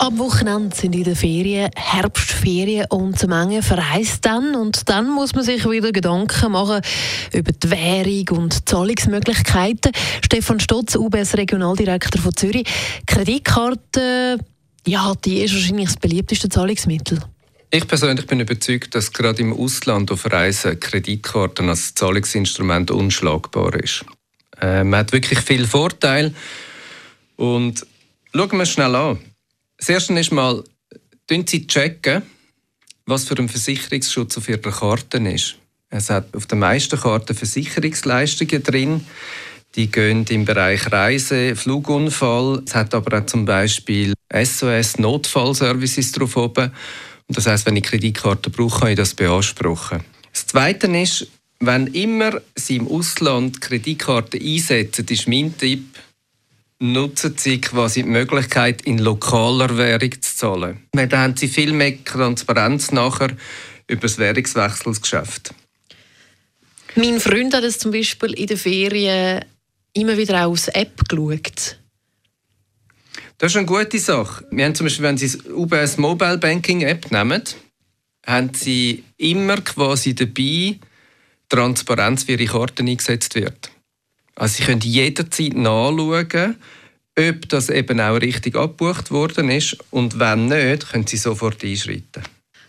Am Wochenende sind in den Ferien Herbstferien und Menge verreist dann und dann muss man sich wieder Gedanken machen über die Währung und Zahlungsmöglichkeiten. Stefan Stotz, UBS Regionaldirektor von Zürich. Kreditkarte, ja, die ist wahrscheinlich das beliebteste Zahlungsmittel. Ich persönlich bin überzeugt, dass gerade im Ausland auf Reisen Kreditkarten als Zahlungsinstrument unschlagbar ist. Äh, man hat wirklich viel Vorteil und schauen wir schnell an. Das erste ist mal, Sie checken, was für ein Versicherungsschutz auf Ihrer Karte ist. Es hat auf den meisten Karten Versicherungsleistungen drin. Die gehen im Bereich Reise, Flugunfall. Es hat aber auch zum Beispiel SOS Notfallservices drauf oben. Und das heißt, wenn ich Kreditkarte brauche, kann ich das beanspruchen. Das Zweite ist, wenn immer Sie im Ausland Kreditkarten einsetzen, ist mein Tipp, nutzen sie quasi die Möglichkeit, in lokaler Währung zu zahlen. Dann haben sie viel mehr Transparenz nachher über das Währungswechselsgeschäft. Mein Freund hat es zum Beispiel in den Ferien immer wieder auch aus App geschaut. Das ist eine gute Sache. Wir haben zum Beispiel, wenn Sie das UBS Mobile Banking App nehmen, haben Sie immer quasi dabei Transparenz, wie Ihre Karte eingesetzt wird. Also Sie können jederzeit nachschauen, ob das eben auch richtig abgebucht worden ist und wenn nicht, können Sie sofort einschreiten.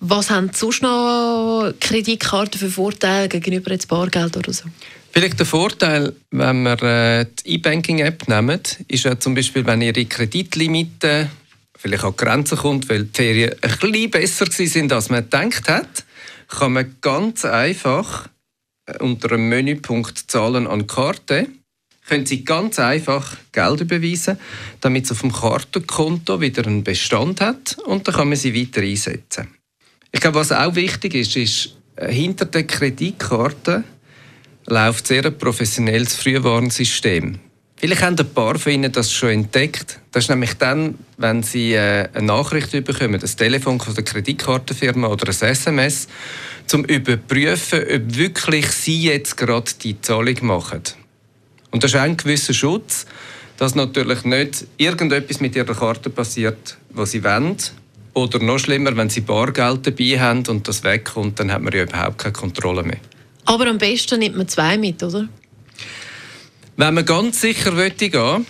Was haben sonst noch Kreditkarten für Vorteile gegenüber jetzt Bargeld oder so? Vielleicht der Vorteil, wenn wir äh, die E-Banking-App nehmen, ist ja zum Beispiel, wenn Ihre Kreditlimite vielleicht an Grenzen kommt, weil die Ferien ein bisschen besser sind, als man gedacht hat, kann man ganz einfach unter einem Menüpunkt Zahlen an Karte können Sie ganz einfach Geld überweisen, damit es auf dem Kartenkonto wieder einen Bestand hat und dann kann man sie weiter einsetzen. Ich glaube, was auch wichtig ist, ist, äh, hinter der Kreditkarte läuft sehr ein professionelles Frühwarnsystem. Vielleicht haben ein paar von Ihnen das schon entdeckt. Das ist nämlich dann, wenn Sie äh, eine Nachricht bekommen, ein Telefon von der Kreditkartenfirma oder ein SMS, zum überprüfen, ob wirklich Sie jetzt gerade die Zahlung machen. Und das ist ein gewisser Schutz, dass natürlich nicht irgendetwas mit Ihrer Karte passiert, was Sie wollen. Oder noch schlimmer, wenn Sie Bargeld dabei haben und das wegkommt, dann hat man ja überhaupt keine Kontrolle mehr. Aber am besten nimmt man zwei mit, oder? Wenn man ganz sicher gehen will,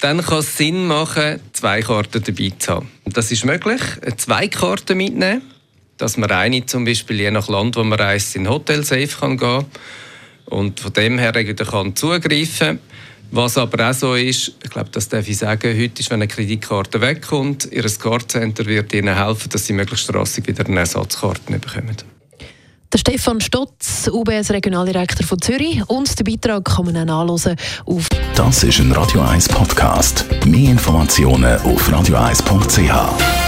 dann kann es Sinn machen, zwei Karten dabei zu haben. Das ist möglich, zwei Karten mitnehmen, dass man eine zum Beispiel je nach Land, wo man reist, in Hotel safe kann gehen und von dem her kann zugreifen. Was aber auch so ist, ich glaube, das darf ich sagen, heute ist, wenn eine Kreditkarte wegkommt, Ihr Cardcenter wird Ihnen helfen, dass Sie möglichst rassig wieder eine Ersatzkarte bekommen. Der Stefan Stotz, UBS Regionaldirektor von Zürich. Und den Beitrag kann man auch nachlesen auf. Das ist ein Radio 1 Podcast. Mehr Informationen auf radio1.ch.